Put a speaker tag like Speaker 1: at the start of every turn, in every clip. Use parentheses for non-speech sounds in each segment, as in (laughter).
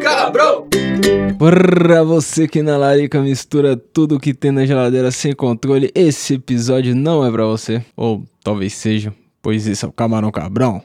Speaker 1: Cabrão!
Speaker 2: Pra você que na larica mistura tudo que tem na geladeira sem controle, esse episódio não é pra você. Ou talvez seja, pois esse é o Camarão Cabrão.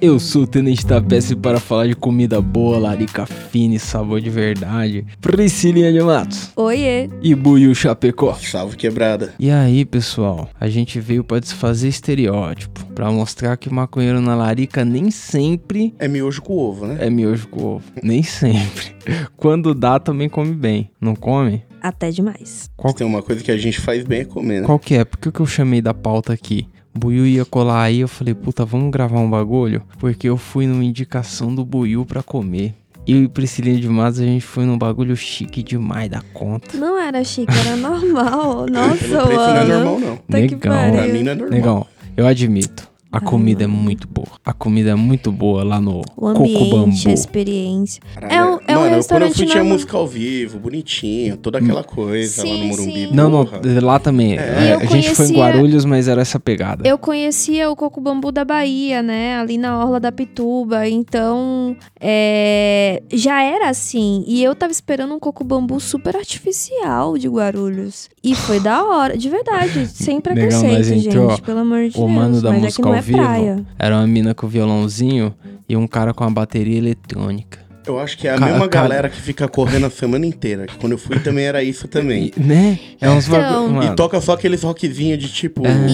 Speaker 2: Eu sou o Tenente Tapece para falar de comida boa, larica fina e sabor de verdade. Priscilinha de Matos
Speaker 3: Oiê.
Speaker 2: e Buiu Chapecó.
Speaker 1: Salve quebrada.
Speaker 2: E aí, pessoal, a gente veio pra desfazer estereótipo, pra mostrar que maconheiro na larica nem sempre
Speaker 1: É miojo com ovo, né?
Speaker 2: é miojo com ovo. Nem sempre. (laughs) Quando dá, também come bem. Não come?
Speaker 3: Até demais.
Speaker 2: Qual,
Speaker 1: Tem uma coisa que a gente faz bem é comer, né?
Speaker 2: qual que é? Por que que eu chamei da pauta aqui? Buiu ia colar aí, eu falei, puta, vamos gravar um bagulho? Porque eu fui numa indicação do Buiu pra comer. Eu e Priscilinha de Matos, a gente foi num bagulho chique demais da conta.
Speaker 3: Não era chique, era normal. (laughs) Nossa,
Speaker 1: preço não é
Speaker 3: mano.
Speaker 1: normal, não.
Speaker 3: Tá que
Speaker 2: Negão.
Speaker 3: pariu.
Speaker 1: Pra mim não é normal.
Speaker 2: Negão, eu admito. A comida é muito boa. A comida é muito boa lá no
Speaker 3: O
Speaker 2: Coco
Speaker 3: ambiente,
Speaker 2: Bambu.
Speaker 3: a experiência.
Speaker 1: Caralho,
Speaker 3: É um- é um
Speaker 1: Mano, eu- quando eu
Speaker 3: restaurante
Speaker 1: fui tinha música ao vivo, bonitinho, toda aquela coisa lá no
Speaker 3: Sim,
Speaker 1: Morumbi.
Speaker 3: sim.
Speaker 2: Não, não, lá também.
Speaker 1: É.
Speaker 2: É, a gente foi em
Speaker 3: conhecia-
Speaker 2: Guarulhos, mas era essa pegada.
Speaker 3: Eu conhecia o Coco Bambu da Bahia, né? Ali na Orla da Pituba. Então, é, já era assim. E eu tava esperando um Coco Bambu super artificial de Guarulhos. E foi da hora, de verdade. (laughs) Sem preconceito,
Speaker 2: nós
Speaker 3: gente.
Speaker 2: entrou,
Speaker 3: Pelo amor de
Speaker 2: O
Speaker 3: Deus.
Speaker 2: mano da
Speaker 3: mas
Speaker 2: música
Speaker 3: é não
Speaker 2: ao
Speaker 3: é
Speaker 2: vivo
Speaker 3: praia.
Speaker 2: era uma mina com violãozinho e um cara com a bateria eletrônica.
Speaker 1: Eu acho que é a
Speaker 2: Ca-
Speaker 1: mesma galera que fica correndo a semana inteira. que Quando eu fui também era isso também.
Speaker 2: E- né? É uns
Speaker 3: Então.
Speaker 1: E toca só aqueles rockzinhos de tipo.
Speaker 2: É.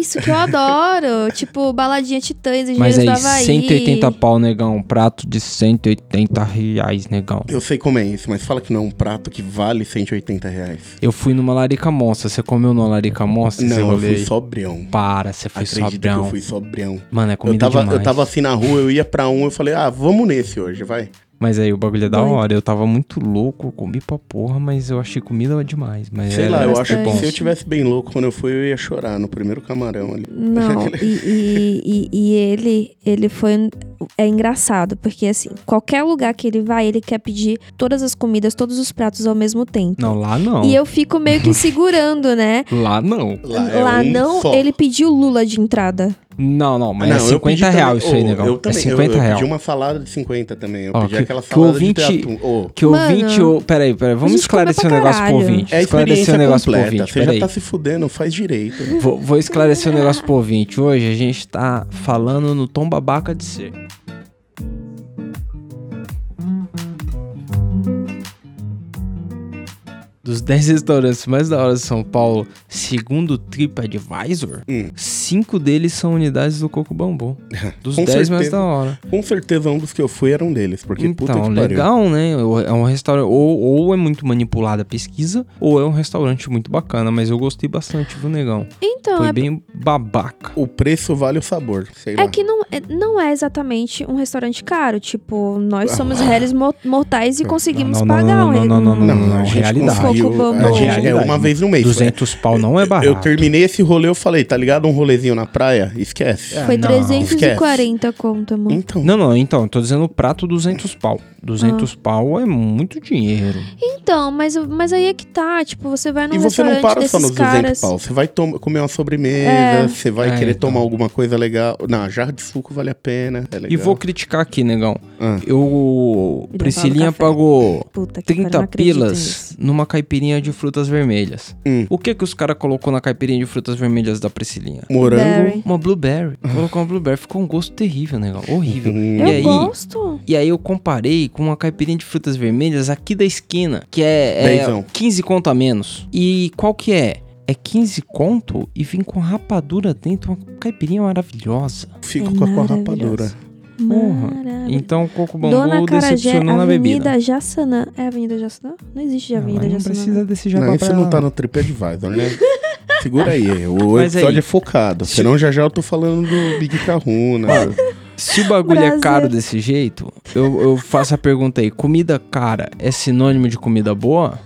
Speaker 3: Isso, que eu adoro. (laughs) tipo, baladinha Titãs,
Speaker 2: mas
Speaker 3: Engenheiros
Speaker 2: aí,
Speaker 3: do Havaí.
Speaker 2: 180 pau, negão. Um prato de 180 reais, negão.
Speaker 1: Eu sei como é isso, mas fala que não é um prato que vale 180 reais.
Speaker 2: Eu fui numa larica monstra. Você comeu numa larica monstra? esse
Speaker 1: Não, eu fui
Speaker 2: aí?
Speaker 1: sobrião.
Speaker 2: Para, você foi
Speaker 1: Acredita que
Speaker 2: sobrão.
Speaker 1: eu fui sobrião.
Speaker 2: Mano, é
Speaker 1: Eu
Speaker 2: comida
Speaker 1: tava,
Speaker 2: demais.
Speaker 1: eu tava assim na rua, eu ia pra um, eu falei, ah, vamos nesse hoje, vai.
Speaker 2: Mas aí o bagulho é da
Speaker 3: Doido.
Speaker 2: hora. Eu tava muito louco, comi pra porra, mas eu achei comida demais. Mas
Speaker 1: Sei
Speaker 2: era-
Speaker 1: lá, eu
Speaker 3: bastante.
Speaker 1: acho que se eu tivesse bem louco quando eu fui, eu ia chorar no primeiro camarão ali.
Speaker 3: Não, (laughs) e, e, e- e ele, ele foi. É engraçado, porque assim, qualquer lugar que ele vai, ele quer pedir todas as comidas, todos os pratos ao mesmo tempo.
Speaker 2: Não, lá não.
Speaker 3: E eu fico meio que (laughs) segurando, né?
Speaker 2: Lá não.
Speaker 3: Lá,
Speaker 1: é um
Speaker 3: não,
Speaker 1: só.
Speaker 3: ele pediu Lula de entrada.
Speaker 2: Não, não, mas
Speaker 1: Não,
Speaker 2: é
Speaker 1: eu
Speaker 2: 50
Speaker 1: pedi
Speaker 2: real
Speaker 1: também-
Speaker 2: isso aí, negão.
Speaker 1: Eu
Speaker 2: é
Speaker 1: também,
Speaker 2: 50
Speaker 1: eu, eu
Speaker 2: real.
Speaker 1: pedi uma salada de 50 também. Eu
Speaker 2: Ó,
Speaker 1: pedi
Speaker 2: que-
Speaker 1: aquela
Speaker 2: que
Speaker 1: salada
Speaker 2: ouvinte-
Speaker 1: de atum. Ô,
Speaker 2: Que
Speaker 3: Mano,
Speaker 2: ouvinte. ô, Peraí, peraí, vamos esclarecer o
Speaker 3: pra
Speaker 2: negócio pro ouvinte.
Speaker 1: é
Speaker 2: esclarecer o negócio pro
Speaker 1: completa.
Speaker 2: ouvinte.
Speaker 1: Você já tá se fudendo, faz direito.
Speaker 2: Vou, vou esclarecer o negócio pro ouvinte. Hoje a gente tá falando no tom babaca de ser. Dos 10 restaurantes mais da hora de São Paulo, segundo o TripAdvisor,
Speaker 1: Hum.
Speaker 2: 5 deles são unidades do Coco Bambu. Dos
Speaker 1: Com
Speaker 2: 10 mais
Speaker 1: certeza.
Speaker 2: da hora.
Speaker 1: Com certeza um dos que eu fui era um deles, porque puta que
Speaker 2: Então,
Speaker 1: pariu.
Speaker 2: legal, né? É um restaurante. Ou, ou é muito manipulada a pesquisa, ou é um restaurante muito bacana. Mas eu gostei bastante, viu, negão?
Speaker 3: Então,
Speaker 2: Foi
Speaker 3: é,
Speaker 2: bem babaca.
Speaker 1: O preço vale o sabor, sei lá.
Speaker 3: é que não é, não é exatamente um restaurante caro. Tipo, nós somos
Speaker 1: Ah.
Speaker 3: réis mo- mortais e conseguimos
Speaker 2: Não, não,
Speaker 3: pagar
Speaker 2: não,
Speaker 3: um
Speaker 2: não,
Speaker 3: re-
Speaker 2: não, não,
Speaker 3: um-
Speaker 2: não, não,
Speaker 1: a gente
Speaker 2: realidade.
Speaker 1: conseguiu-
Speaker 3: Bambu.
Speaker 1: a gente- é uma vez no mês.
Speaker 2: 200 pau não é barato.
Speaker 1: Eu terminei esse rolê, eu falei, tá ligado? Um rolezinho na praia? Esquece.
Speaker 2: É.
Speaker 3: Foi
Speaker 2: não,
Speaker 3: 340 conta, mano.
Speaker 1: Então,
Speaker 2: Não, não, então, eu tô dizendo o prato 200 pau. 200 pau é muito dinheiro.
Speaker 3: Então, mas, mas aí é que tá. Tipo, você vai num
Speaker 1: e você não
Speaker 3: restaurante
Speaker 1: para
Speaker 3: desses
Speaker 1: só nos 200
Speaker 3: caras.
Speaker 1: pau. Você vai comer uma sobremesa,
Speaker 3: É.
Speaker 1: você vai
Speaker 2: É,
Speaker 1: querer
Speaker 2: então.
Speaker 1: tomar alguma coisa legal. Não, jarra de suco vale a pena, é legal.
Speaker 2: E vou criticar aqui, negão.
Speaker 1: Ah.
Speaker 2: Eu. Priscilinha pagou
Speaker 3: Puta que pariu,
Speaker 2: 30
Speaker 3: não acredito
Speaker 2: pilas
Speaker 3: nisso.
Speaker 2: numa caipirinha de frutas vermelhas.
Speaker 1: Hum.
Speaker 2: O que que os caras colocou na caipirinha de frutas vermelhas da Priscilinha?
Speaker 1: Morango.
Speaker 3: Berry.
Speaker 2: Uma blueberry. (laughs) Colocou uma blueberry. Ficou um gosto terrível, negão. Horrível.
Speaker 1: Hum.
Speaker 3: Eu
Speaker 2: E aí,
Speaker 3: gosto.
Speaker 2: E aí eu comparei com uma caipirinha de frutas vermelhas aqui da esquina, que é, é
Speaker 1: Dezão.
Speaker 2: 15 conto a menos. E qual que é? É 15 conto e vem com rapadura dentro, uma caipirinha maravilhosa.
Speaker 1: Fico
Speaker 3: É
Speaker 1: com a,
Speaker 3: maravilhoso.
Speaker 1: rapadura.
Speaker 2: Porra. Então o Coco
Speaker 3: Dona
Speaker 2: Bambu
Speaker 3: Carajé,
Speaker 2: decepcionou na bebida.
Speaker 3: Avenida Jaçanã. É Avenida Jaçanã? Não existe
Speaker 2: Não,
Speaker 3: Avenida
Speaker 2: não
Speaker 3: Jaçanã.
Speaker 2: precisa desse jabá
Speaker 1: Não, isso não tá no TripAdvisor, né? (laughs) Segura aí, o
Speaker 2: Mas
Speaker 1: episódio
Speaker 2: aí-
Speaker 1: é focado. Senão já já eu tô falando do Big Kahuna.
Speaker 2: Se o bagulho é
Speaker 3: Prazer.
Speaker 2: caro desse jeito, eu, eu faço a pergunta aí: comida cara é sinônimo de comida boa?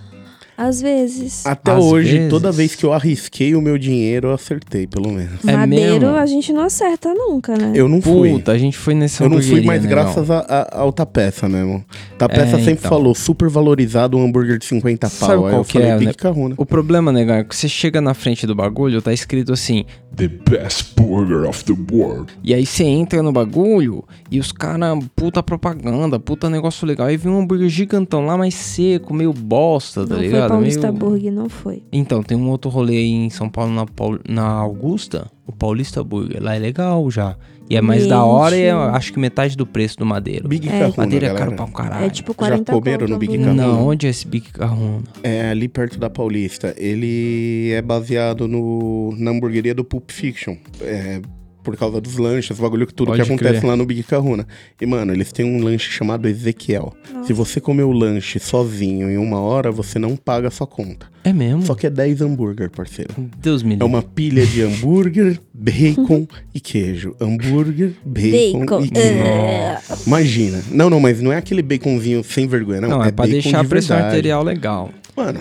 Speaker 3: Às vezes.
Speaker 1: Até
Speaker 2: Às
Speaker 1: hoje,
Speaker 2: vezes.
Speaker 1: toda vez que eu arrisquei o meu dinheiro, eu acertei, pelo menos.
Speaker 2: É
Speaker 3: Madeiro
Speaker 2: mesmo?
Speaker 3: a gente não acerta nunca, né?
Speaker 1: Eu não fui.
Speaker 2: Puta, a gente foi nessa
Speaker 1: Eu não fui mais
Speaker 2: né,
Speaker 1: graças a, a, ao Tapeça mesmo. Tapeça
Speaker 2: É,
Speaker 1: sempre
Speaker 2: então.
Speaker 1: falou super valorizado um hambúrguer de 50 pau.
Speaker 2: Sabe
Speaker 1: Aí
Speaker 2: qual
Speaker 1: eu
Speaker 2: que
Speaker 1: falei,
Speaker 2: é, né? O problema, negão, é que você chega na frente do bagulho, tá escrito assim,
Speaker 4: The best burger of the world.
Speaker 2: e aí você entra no bagulho e os caras, puta propaganda, puta negócio legal. Aí vem um hambúrguer gigantão lá, mais seco, meio bosta, tá
Speaker 3: não foi
Speaker 2: ligado?
Speaker 3: Paulista
Speaker 2: Meio-
Speaker 3: Burger, não foi.
Speaker 2: Então, tem um outro rolê aí em São Paulo, na, Paul- na Augusta, o Paulista Burger. Lá é legal já. E é mais da hora e é,
Speaker 3: Gente.
Speaker 2: acho que metade do preço do Madeiro.
Speaker 1: Big
Speaker 3: É.
Speaker 2: Madeira é
Speaker 1: galera.
Speaker 2: caro pra um caralho.
Speaker 3: É tipo 40
Speaker 1: comeram
Speaker 3: conto
Speaker 1: no
Speaker 3: o
Speaker 1: Big. Kahuna?
Speaker 2: Não, onde é esse Big Kahuna?
Speaker 1: É ali perto da Paulista. Ele é baseado no, na hamburgueria do Pulp Fiction. É, por causa dos lanches, o bagulho que tudo
Speaker 2: Pode
Speaker 1: que acontece
Speaker 2: crer.
Speaker 1: lá no Big Kahuna. E, mano, eles têm um lanche chamado Ezequiel. Se você comer o lanche sozinho em uma hora, você não paga a sua conta.
Speaker 2: É mesmo?
Speaker 1: Só que é 10 hambúrguer, parceiro.
Speaker 2: Deus me
Speaker 1: É
Speaker 2: livre.
Speaker 1: uma pilha de hambúrguer, bacon e queijo. Hambúrguer, bacon,
Speaker 3: Bacon.
Speaker 1: e queijo.
Speaker 3: É.
Speaker 1: Imagina. Não, não, mas não é aquele baconzinho sem vergonha, não.
Speaker 2: Não, é, pra
Speaker 1: bacon
Speaker 2: deixar a pressão arterial legal.
Speaker 1: Mano,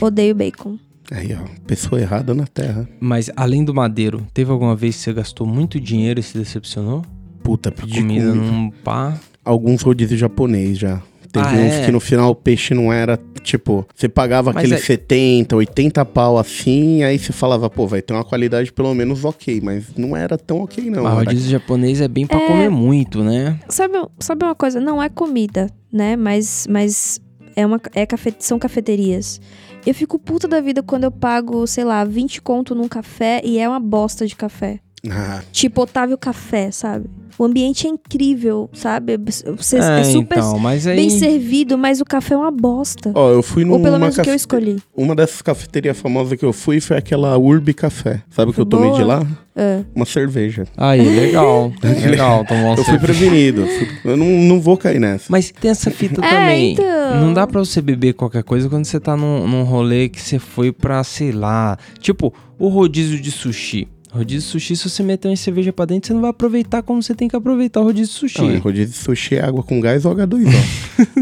Speaker 3: Odeio bacon.
Speaker 1: Aí, ó. Pessoa errada na terra.
Speaker 2: Mas além do Madeiro, teve alguma vez que você gastou muito dinheiro e se decepcionou?
Speaker 1: Puta, pedi
Speaker 2: Comida
Speaker 1: comida.
Speaker 2: num pá.
Speaker 1: Alguns rodízios japonês já. Teve
Speaker 2: Ah,
Speaker 1: uns
Speaker 2: é?
Speaker 1: que no final o peixe não era, tipo, você pagava
Speaker 2: Mas
Speaker 1: aquele
Speaker 2: é-
Speaker 1: 70, 80 pau assim, aí você falava, pô, vai ter uma qualidade pelo menos ok, mas não era tão ok não.
Speaker 2: Mas
Speaker 1: era-
Speaker 2: rodízio japonês é bem pra comer muito, né?
Speaker 3: Sabe, sabe uma coisa? Não é comida, né? Mas, mas é uma, é cafe, são cafeterias. Eu fico puta da vida quando eu pago, sei lá, 20 conto num café e é uma bosta de café.
Speaker 1: Ah,
Speaker 3: Tipo Otávio Café, sabe? O ambiente é incrível, sabe? Você é,
Speaker 2: é,
Speaker 3: super
Speaker 2: então, mas aí...
Speaker 3: bem servido, mas o café é uma bosta.
Speaker 1: Ó, eu fui
Speaker 3: Ou pelo
Speaker 1: numa
Speaker 3: menos o que eu escolhi.
Speaker 1: Uma dessas cafeterias famosas que eu fui foi aquela Urbi Café. Sabe o que eu tomei de
Speaker 3: boa?
Speaker 1: lá?
Speaker 3: É.
Speaker 1: Uma cerveja.
Speaker 2: Aí, legal. (laughs) legal, tomou uma
Speaker 1: Eu fui prevenido. Eu não, não vou cair nessa.
Speaker 2: Mas tem essa fita
Speaker 3: É,
Speaker 2: também.
Speaker 3: então.
Speaker 2: Não dá pra você beber qualquer coisa quando você tá num, num rolê que você foi pra, sei lá. Tipo, o rodízio de sushi. Rodízio de sushi, se você meter uma cerveja pra dentro, você não vai aproveitar como você tem que aproveitar o rodízio de sushi.
Speaker 1: Não, é rodízio de sushi é água com gás ou (laughs) H2O.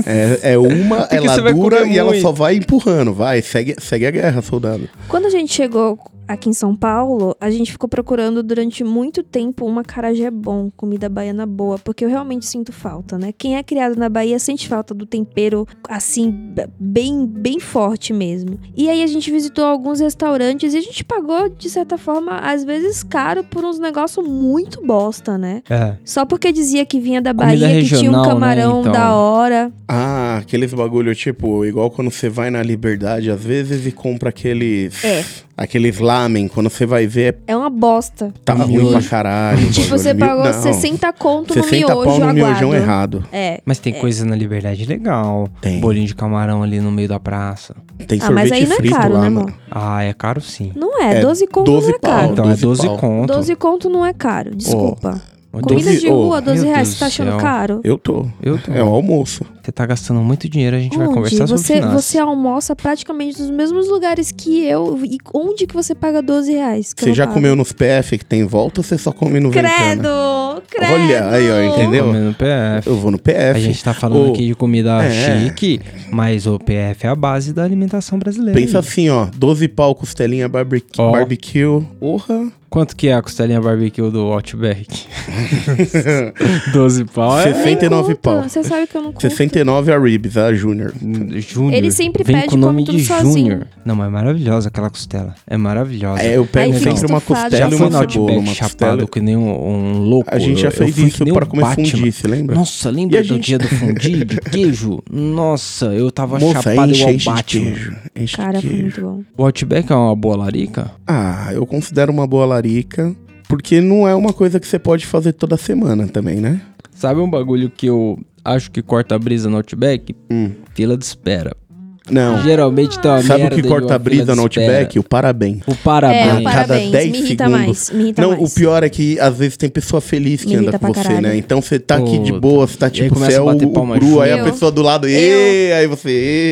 Speaker 1: é, é uma,
Speaker 2: Porque
Speaker 1: ela dura e ela
Speaker 2: muito.
Speaker 1: só vai empurrando. Vai, segue, segue a guerra, soldado.
Speaker 3: Quando a gente chegou aqui em São Paulo, a gente ficou procurando durante muito tempo uma carajé bom, comida baiana boa, porque eu realmente sinto falta, né? Quem é criado na Bahia sente falta do tempero assim bem bem forte mesmo. E aí a gente visitou alguns restaurantes e a gente pagou de certa forma às vezes caro por uns negócios muito bosta, né?
Speaker 2: É.
Speaker 3: Só porque dizia que vinha da
Speaker 2: Comida
Speaker 3: Bahia, que tinha um
Speaker 2: regional, né,
Speaker 3: camarão
Speaker 2: então.
Speaker 3: da hora.
Speaker 1: Ah, aqueles bagulho, tipo, igual quando você vai na Liberdade, às vezes, e compra aqueles...
Speaker 3: É.
Speaker 1: Aqueles lamen, quando você vai ver,
Speaker 3: É uma bosta.
Speaker 1: tá ruim
Speaker 2: Miojo.
Speaker 1: pra caralho. (laughs)
Speaker 3: Tipo, você
Speaker 1: Mil-
Speaker 3: pagou
Speaker 1: não,
Speaker 3: 60 conto no
Speaker 1: 60
Speaker 3: miojo
Speaker 1: pau no miojão
Speaker 3: aguado.
Speaker 1: errado.
Speaker 3: É.
Speaker 2: Mas tem coisa na Liberdade legal.
Speaker 1: Tem.
Speaker 2: Bolinho de camarão ali no meio da praça.
Speaker 1: Tem
Speaker 3: Ah, mas
Speaker 1: sorvete
Speaker 3: aí não é
Speaker 1: frito
Speaker 3: caro,
Speaker 1: lá,
Speaker 3: né,
Speaker 1: mano.
Speaker 2: Ah, é caro sim.
Speaker 3: Não é,
Speaker 1: É
Speaker 3: 12 conto
Speaker 1: 12
Speaker 3: não é
Speaker 1: pau.
Speaker 3: caro.
Speaker 2: Então é
Speaker 1: 12
Speaker 2: 12
Speaker 1: pau.
Speaker 2: conto.
Speaker 3: 12 conto não é caro, desculpa. Comida
Speaker 1: 12
Speaker 3: de rua, 12
Speaker 2: meu
Speaker 3: reais,
Speaker 2: Deus
Speaker 3: você tá
Speaker 2: do
Speaker 3: achando
Speaker 2: céu.
Speaker 3: caro?
Speaker 1: Eu tô.
Speaker 2: Eu tô.
Speaker 1: É um almoço.
Speaker 2: Você tá gastando muito dinheiro, a gente vai
Speaker 3: Onde?
Speaker 2: conversar sobre
Speaker 3: você,
Speaker 2: finanças.
Speaker 3: você almoça praticamente nos mesmos lugares que eu. E onde que você paga 12 reais? eu
Speaker 1: Você já
Speaker 3: pago?
Speaker 1: comeu nos PF que tem em volta ou você só come no Ventana?
Speaker 3: Credo! Credo!
Speaker 1: Olha, aí, ó, entendeu?
Speaker 2: Comendo PF.
Speaker 1: Eu vou no PF.
Speaker 2: A gente tá falando aqui de comida
Speaker 1: é.
Speaker 2: chique, mas o PF é a base da alimentação brasileira.
Speaker 1: Pensa assim, ó. 12 pau costelinha barbecue.
Speaker 2: Ó.
Speaker 1: barbecue. Porra.
Speaker 2: Quanto que é a costelinha barbecue do Outback? (laughs) 12 pau é?
Speaker 1: 69
Speaker 3: Conta,
Speaker 1: pau.
Speaker 3: Você sabe que eu não conto.
Speaker 1: 69 a ribs, a Júnior.
Speaker 2: Júnior.
Speaker 3: Ele sempre
Speaker 2: Vem
Speaker 3: pede
Speaker 2: com o nome
Speaker 3: come tudo
Speaker 2: de
Speaker 3: sozinho.
Speaker 2: Júnior. Não, mas é maravilhosa aquela costela. É maravilhosa.
Speaker 1: É, eu pego
Speaker 3: Aí
Speaker 1: sempre uma
Speaker 3: estufado.
Speaker 2: Já
Speaker 1: costela e
Speaker 2: foi
Speaker 1: uma
Speaker 2: no
Speaker 1: cebola.
Speaker 2: Outback
Speaker 1: Uma
Speaker 2: chapado
Speaker 1: costela.
Speaker 2: que nem um, um louco.
Speaker 1: A gente já fez isso para comer
Speaker 2: Batman.
Speaker 1: fundi, você lembra?
Speaker 2: Nossa, lembra do
Speaker 1: gente-
Speaker 2: dia do fundi de (laughs) queijo? Nossa, eu tava
Speaker 1: Moça,
Speaker 2: chapado
Speaker 1: enche,
Speaker 2: igual
Speaker 1: enche
Speaker 2: Batman.
Speaker 1: queijo. Enche
Speaker 3: Cara, foi muito bom.
Speaker 2: O Outback é uma boa larica?
Speaker 1: Ah, eu considero uma boa larica. Porque não é uma coisa que você pode fazer toda semana também, né?
Speaker 2: Sabe um bagulho que eu acho que corta a brisa no Outback?
Speaker 1: Hum.
Speaker 2: Fila de espera.
Speaker 1: Não.
Speaker 2: Geralmente tem uma
Speaker 1: Sabe o que
Speaker 2: de
Speaker 1: corta a brisa no
Speaker 2: de.
Speaker 1: Outback? O parabéns.
Speaker 2: O parabéns.
Speaker 3: É,
Speaker 1: a
Speaker 3: o
Speaker 1: cada
Speaker 3: parabéns.
Speaker 1: 10
Speaker 3: me irrita
Speaker 1: segundos.
Speaker 3: mais. Me irrita
Speaker 1: Não,
Speaker 3: mais.
Speaker 1: o pior é que às vezes tem pessoa feliz que
Speaker 3: Me
Speaker 1: anda com você,
Speaker 3: caralho.
Speaker 1: né? Então você tá aqui de boa, você tá
Speaker 2: E aí
Speaker 1: tipo,
Speaker 2: começa
Speaker 1: você é
Speaker 2: a
Speaker 1: o,
Speaker 2: bater
Speaker 1: o
Speaker 2: palma
Speaker 1: Bru, aí a pessoa do lado, "Ê", aí você.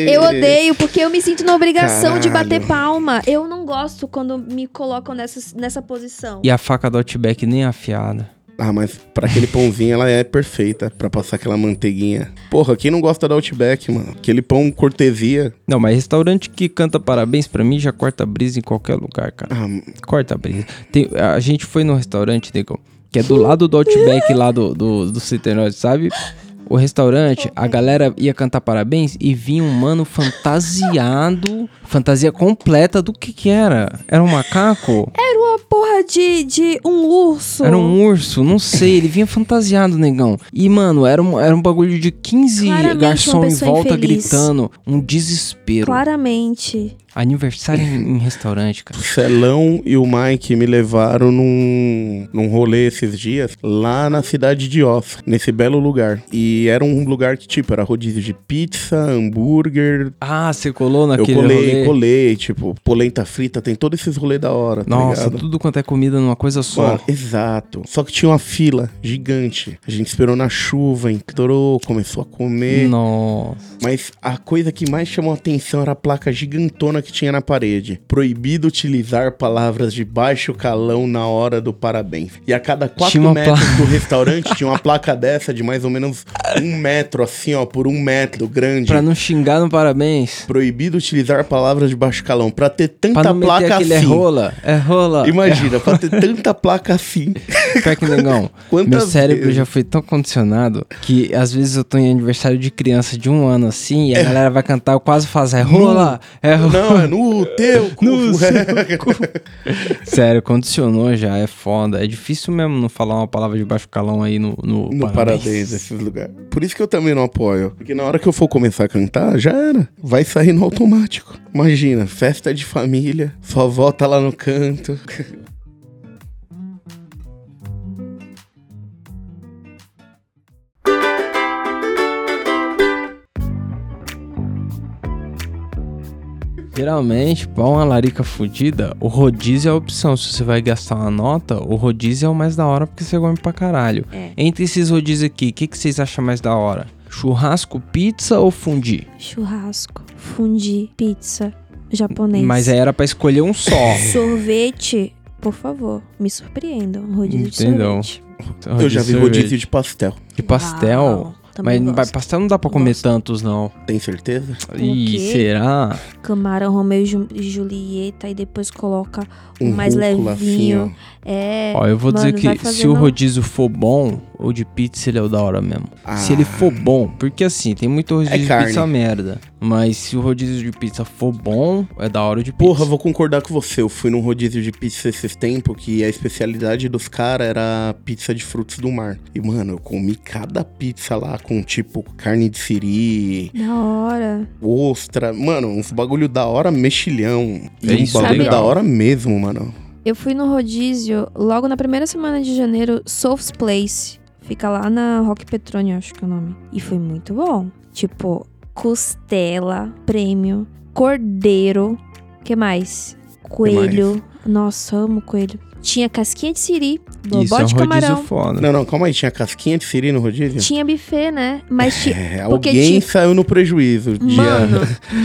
Speaker 1: "Ê".
Speaker 3: Eu odeio, porque eu me sinto na obrigação de
Speaker 1: Caralho.
Speaker 3: bater palma. Eu não gosto quando me colocam nessa, nessa posição.
Speaker 2: E a faca do Outback nem afiada.
Speaker 1: Ah, mas pra aquele pãozinho ela é perfeita pra passar aquela manteiguinha. Porra, quem não gosta da Outback, mano? Aquele pão cortesia.
Speaker 2: Não, mas restaurante que canta parabéns pra mim já corta brisa em qualquer lugar, cara.
Speaker 1: Ah,
Speaker 2: Corta brisa. Tem, a gente foi no restaurante, Nego, que é do lado do Outback lá do, do, do sabe? O restaurante, a galera ia cantar parabéns e vinha um mano fantasiado, fantasia completa do que que era? Era um macaco?
Speaker 3: Era uma porra de, de um urso.
Speaker 2: Era um urso, não sei, ele vinha fantasiado, negão. E, mano, era um, era um bagulho de 15
Speaker 3: Claramente
Speaker 2: garçom em volta
Speaker 3: infeliz.
Speaker 2: gritando. Um desespero.
Speaker 3: Claramente.
Speaker 2: Aniversário em, em restaurante, cara.
Speaker 1: o Celão e o Mike me levaram num, num rolê esses dias lá na cidade de Oz, nesse belo lugar. E era um lugar que, tipo, era rodízio de pizza, hambúrguer.
Speaker 2: Ah, você colou
Speaker 1: Eu
Speaker 2: naquele
Speaker 1: colei,
Speaker 2: rolê?
Speaker 1: colei, tipo, polenta frita, tem todos esses rolês da hora, tá
Speaker 2: Nossa,
Speaker 1: ligado?
Speaker 2: tudo quanto é comida numa coisa só.
Speaker 1: Mano, exato. Só que tinha uma fila gigante. A gente esperou na chuva, entrou, começou a comer.
Speaker 2: Nossa.
Speaker 1: Mas a coisa que mais chamou a atenção era a placa gigantona que tinha na parede. Proibido utilizar palavras de baixo calão na hora do parabéns. E a cada
Speaker 2: Tinha
Speaker 1: 4
Speaker 2: uma
Speaker 1: metros
Speaker 2: pla-
Speaker 1: do restaurante tinha uma placa dessa de mais ou menos um metro, assim, ó, por um metro, grande.
Speaker 2: Pra não xingar no parabéns.
Speaker 1: Proibido utilizar palavras de baixo calão. Pra ter
Speaker 2: Pra
Speaker 1: tanta
Speaker 2: não meter
Speaker 1: placa
Speaker 2: aquele
Speaker 1: assim.
Speaker 2: é rola. É rola.
Speaker 1: Imagina, pra ter tanta placa assim.
Speaker 2: É, (laughs) pior que negão. (laughs) Meu cérebro
Speaker 1: vezes?
Speaker 2: já foi tão condicionado que às vezes eu tô em aniversário de criança de um ano assim e a galera vai cantar, eu quase faço. É rola. É rola.
Speaker 1: Não, é no teu cu.
Speaker 2: No (laughs) Sério, condicionou já, é foda. É difícil mesmo não falar uma palavra de baixo calão aí no, no,
Speaker 1: No parabéns, esses lugares. Por isso que eu também não apoio. Porque na hora que eu for começar a cantar, já era. Vai sair no automático. Imagina, festa de família, só volta lá no canto. (laughs)
Speaker 2: Geralmente, pra uma larica fudida, o rodízio é a opção. Se você vai gastar uma nota, o rodízio é o mais da hora porque você come pra caralho.
Speaker 3: É.
Speaker 2: Entre esses rodízios aqui, o que, que vocês acham mais da hora? Churrasco, pizza ou fundi?
Speaker 3: Churrasco, fundi, pizza, japonês.
Speaker 2: Mas aí era pra escolher um só. (laughs)
Speaker 3: Sorvete, por favor, me surpreendam. Rodízio
Speaker 2: Entendeu.
Speaker 3: de sorvete.
Speaker 1: eu já vi rodízio de pastel.
Speaker 2: de pastel.
Speaker 3: Uau, também
Speaker 2: Mas
Speaker 3: gosto.
Speaker 2: pastel não dá pra comer
Speaker 3: Gosto.
Speaker 2: tantos, não.
Speaker 1: Tem certeza?
Speaker 2: Ih, será?
Speaker 3: Camarão, Romeu e Ju- Julieta e depois coloca um,
Speaker 1: Um
Speaker 3: mais levinho. É.
Speaker 2: Ó, eu vou
Speaker 3: mano,
Speaker 2: dizer que se o
Speaker 3: fazendo-
Speaker 2: rodízio for bom, o de pizza ele é o da hora mesmo.
Speaker 1: Ah.
Speaker 2: Se ele for bom, porque assim, tem muito rodízio de
Speaker 1: carne.
Speaker 2: pizza merda. Mas se o rodízio de pizza for bom, é da hora o de pizza.
Speaker 1: Porra, vou concordar com você. Eu fui num rodízio de pizza esses tempos que a especialidade dos caras era pizza de frutos do mar. E, mano, eu comi cada pizza lá com, tipo, carne de siri,
Speaker 3: Da hora.
Speaker 1: ostra. Mano, uns bagulho da hora mexilhão.
Speaker 2: É
Speaker 1: um
Speaker 2: isso,
Speaker 1: bagulho
Speaker 2: legal.
Speaker 1: da hora mesmo, mano.
Speaker 3: Eu fui no rodízio logo na primeira semana de janeiro, Soul's Place. Fica lá na Rock Petrônio, acho que é o nome. E foi muito bom. Tipo, costela, prêmio, cordeiro. que mais? Coelho. Nossa, amo coelho. Tinha casquinha de siri,
Speaker 2: Isso é um
Speaker 3: bobó de
Speaker 2: rodízio
Speaker 3: camarão.
Speaker 2: foda.
Speaker 1: Não, não, calma aí. Tinha casquinha de siri no rodízio?
Speaker 3: Tinha buffet, né? Mas tinha.
Speaker 1: É, alguém
Speaker 3: tinha-
Speaker 1: saiu no prejuízo. Dia...
Speaker 3: Mano,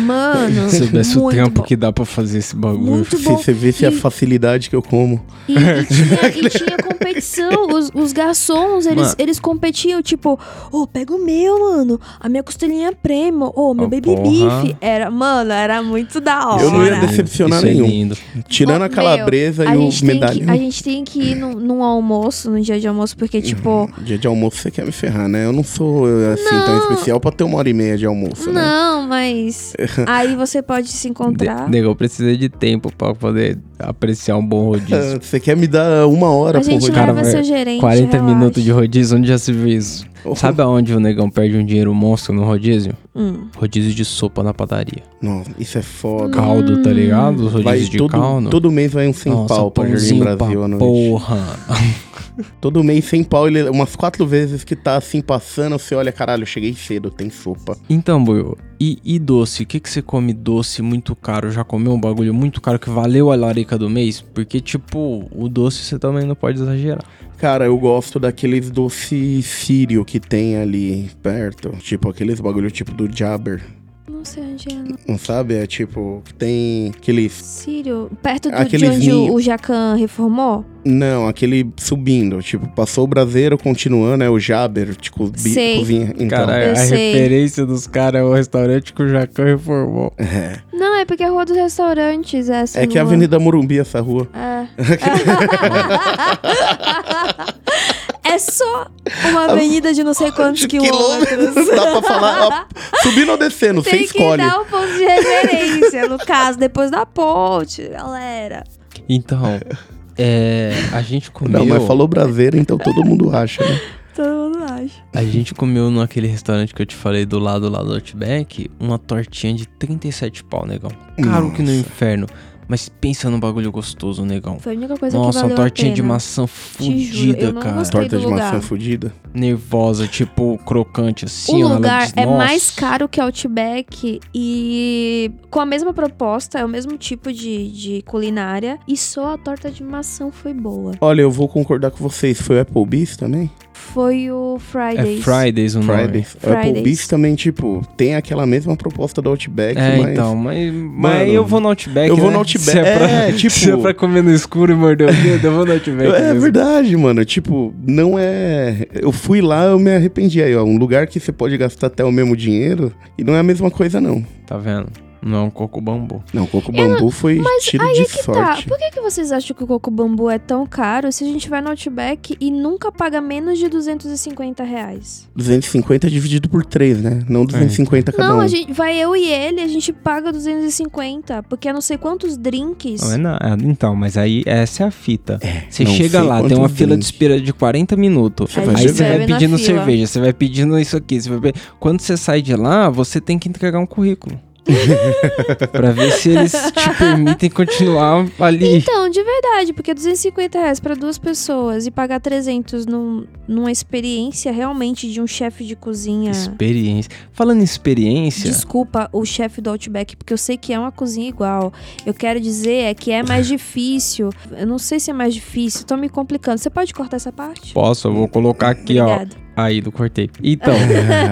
Speaker 3: mano.
Speaker 2: Se soubesse o
Speaker 3: muito
Speaker 2: tempo
Speaker 3: bom.
Speaker 2: que dá pra fazer esse bagulho.
Speaker 3: Muito
Speaker 1: Se
Speaker 3: bom.
Speaker 1: você visse a
Speaker 3: E-
Speaker 1: facilidade que eu como.
Speaker 3: E, e tinha, e tinha competição. Os, os garçons, eles,
Speaker 2: Mano.
Speaker 3: eles competiam, tipo, ô, pega o meu, mano. A minha costelinha prêmio. Ô, meu
Speaker 2: Oh,
Speaker 3: baby
Speaker 2: porra.
Speaker 3: beef. Era, mano, era muito da hora.
Speaker 1: Eu não ia decepcionar
Speaker 2: Isso é
Speaker 1: nenhum.
Speaker 2: lindo.
Speaker 1: Tirando
Speaker 3: Ô,
Speaker 1: a calabresa
Speaker 3: meu, a
Speaker 1: e o medalhão.
Speaker 3: A gente tem que ir num, num almoço, num dia de almoço, porque, tipo.
Speaker 1: Dia de almoço você quer me ferrar, né? Eu não sou assim tão
Speaker 3: Não.
Speaker 1: especial pra ter uma hora e meia de almoço, né?
Speaker 3: Não, mas. (laughs) aí você pode se encontrar.
Speaker 2: De, nego, eu precisei de tempo pra poder apreciar um bom rodízio.
Speaker 1: Ah, Você quer me dar uma hora
Speaker 3: a
Speaker 1: por
Speaker 3: gente
Speaker 1: rodízio?
Speaker 2: cara,
Speaker 3: seu gerente.
Speaker 2: 40
Speaker 3: relaxa.
Speaker 2: minutos de rodízio, onde já se viu isso?
Speaker 1: Oh,
Speaker 2: Sabe aonde o negão perde um dinheiro monstro no rodízio?
Speaker 3: Hum.
Speaker 2: Rodízio de sopa na padaria.
Speaker 1: Nossa, isso é foda.
Speaker 2: Caldo, tá ligado? Os
Speaker 1: Vai
Speaker 2: rodízios de
Speaker 1: todo,
Speaker 2: caldo.
Speaker 1: todo mês vai um 100
Speaker 2: Nossa,
Speaker 1: pau pra Jardim Brasil à noite.
Speaker 2: Porra. (laughs) (laughs)
Speaker 1: Todo mês 100 pau, ele, umas quatro vezes que tá assim passando, você olha, caralho, cheguei cedo, tem sopa.
Speaker 2: Então, Buiu, e, e doce? O que, que você come doce muito caro? Já comeu um bagulho muito caro que valeu a larica do mês? Porque, tipo, o doce você também não pode exagerar.
Speaker 1: Cara, eu gosto daqueles doce sírio que tem ali perto. Tipo, aqueles bagulho tipo do Jabber.
Speaker 3: Não sei onde é. não.
Speaker 1: Não sabe? É tipo, tem aquele.
Speaker 3: Sírio, perto do, de
Speaker 1: Aqueles
Speaker 3: onde o, Jacan reformou?
Speaker 1: Não, aquele subindo. Tipo, passou o braseiro continuando, é o Jaber, tipo,
Speaker 3: Sei.
Speaker 1: cozinha. Então,
Speaker 2: Cara,
Speaker 3: Eu
Speaker 2: a
Speaker 3: sei.
Speaker 2: referência dos caras é o restaurante que o Jacão reformou.
Speaker 1: é.
Speaker 3: Não, é porque é a Rua dos Restaurantes, essa
Speaker 1: É que é a
Speaker 3: rua.
Speaker 1: Avenida Morumbi, essa rua.
Speaker 3: É. (laughs) (laughs) (laughs) É só uma (laughs) avenida de não sei quantos (laughs) quilômetros.
Speaker 1: Dá pra falar. ó, subindo ou descendo, você
Speaker 3: Tem que
Speaker 1: escolhe.
Speaker 3: dar um ponto de referência, no caso, depois da ponte, galera.
Speaker 2: Então, (laughs) é, a gente comeu.
Speaker 1: Não, mas falou braseiro, então todo mundo acha, né?
Speaker 3: Todo mundo acha.
Speaker 2: A gente comeu naquele restaurante que eu te falei do lado lá do Outback uma tortinha de 37 pau, negão. Caro que no
Speaker 1: Nossa.
Speaker 2: inferno. Mas pensa num bagulho gostoso, negão.
Speaker 3: Foi a única coisa
Speaker 2: Nossa,
Speaker 3: que valeu
Speaker 2: uma tortinha
Speaker 3: a
Speaker 2: de maçã fudida, cara.
Speaker 1: Torta de maçã fudida.
Speaker 2: Nervosa, tipo crocante assim.
Speaker 3: O lugar
Speaker 2: diz,
Speaker 3: é
Speaker 2: "Nossa".
Speaker 3: mais caro que Outback e com a mesma proposta, é o mesmo tipo de, de culinária e só a torta de maçã foi boa.
Speaker 1: Olha, eu vou concordar com vocês. Foi o Applebee's também?
Speaker 3: Foi o
Speaker 2: É
Speaker 3: Fridays.
Speaker 2: Fridays o nome.
Speaker 1: Fridays. Applebee's também, tipo, tem aquela mesma proposta do Outback,
Speaker 2: É,
Speaker 1: mas...
Speaker 2: então, mas, mas eu vou no Outback.
Speaker 1: eu vou
Speaker 2: né?
Speaker 1: no Outback, (laughs)
Speaker 2: Se é, pra,
Speaker 1: é, tipo-
Speaker 2: se é pra comer no escuro e morder o dedo, eu vou no Outback.
Speaker 1: É
Speaker 2: mesmo.
Speaker 1: verdade, mano. Tipo, não é. Eu fui lá, eu me arrependi aí, ó. Um lugar que você pode gastar até o mesmo dinheiro e não é a mesma coisa, não.
Speaker 2: Tá vendo? Não é coco bambu.
Speaker 1: Não, Coco Bambu foi tiro de
Speaker 3: Que tá,
Speaker 1: sorte.
Speaker 3: por que, que vocês acham que o coco bambu é tão caro se a gente vai no Outback e nunca paga menos de 250 reais?
Speaker 1: 250 dividido por 3, né? Não 250 cada
Speaker 3: Não,
Speaker 1: um.
Speaker 3: a gente vai eu e ele, a gente paga 250, porque é não sei quantos drinks.
Speaker 2: Não é na- é, então, mas aí essa é a fita. Você
Speaker 1: não
Speaker 2: chega lá, tem uma fila de espera de 40 minutos.
Speaker 1: Você
Speaker 3: Aí
Speaker 2: Aí você vai pedindo cerveja, você vai pedindo isso aqui. Você vai Quando você sai de lá, você tem que entregar um currículo. (laughs) pra ver se eles te permitem continuar ali.
Speaker 3: Então, de verdade, porque 250 reais pra duas pessoas e pagar 300 num, numa experiência realmente de um chefe de cozinha.
Speaker 2: Experiência. Falando em experiência,
Speaker 3: Desculpa o chefe do Outback, porque eu sei que é uma cozinha igual. Eu quero dizer é que é mais (laughs) difícil. Eu não sei se é mais difícil, tô me complicando. Você pode cortar essa parte?
Speaker 2: posso, eu vou colocar aqui, ó. Aí, do cortei. Então,